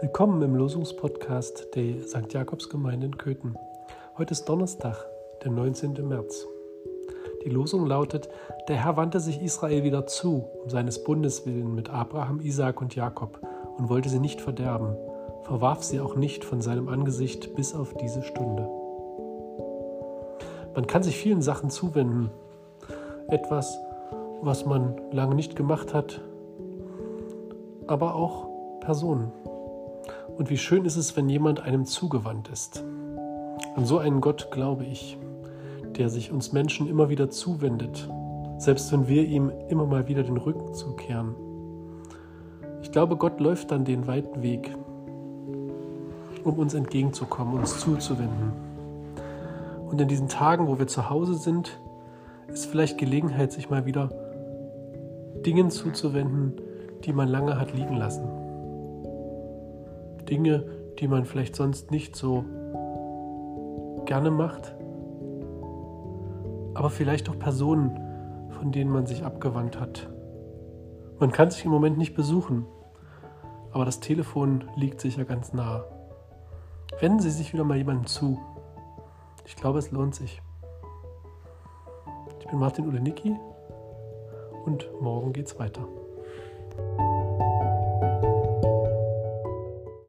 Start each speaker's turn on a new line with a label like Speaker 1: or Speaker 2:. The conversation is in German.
Speaker 1: Willkommen im Losungspodcast der St. Jakobsgemeinde in Köthen. Heute ist Donnerstag, der 19. März. Die Losung lautet: Der Herr wandte sich Israel wieder zu, um seines Bundes willen mit Abraham, Isaak und Jakob, und wollte sie nicht verderben, verwarf sie auch nicht von seinem Angesicht bis auf diese Stunde. Man kann sich vielen Sachen zuwenden. Etwas, was man lange nicht gemacht hat, aber auch Personen. Und wie schön ist es, wenn jemand einem zugewandt ist. An so einen Gott glaube ich, der sich uns Menschen immer wieder zuwendet, selbst wenn wir ihm immer mal wieder den Rücken zukehren. Ich glaube, Gott läuft dann den weiten Weg, um uns entgegenzukommen, uns zuzuwenden. Und in diesen Tagen, wo wir zu Hause sind, ist vielleicht Gelegenheit, sich mal wieder Dingen zuzuwenden, die man lange hat liegen lassen. Dinge, die man vielleicht sonst nicht so gerne macht, aber vielleicht auch Personen, von denen man sich abgewandt hat. Man kann sich im Moment nicht besuchen, aber das Telefon liegt sicher ganz nah. Wenden Sie sich wieder mal jemandem zu. Ich glaube, es lohnt sich. Ich bin Martin Ulenicki und morgen geht's weiter.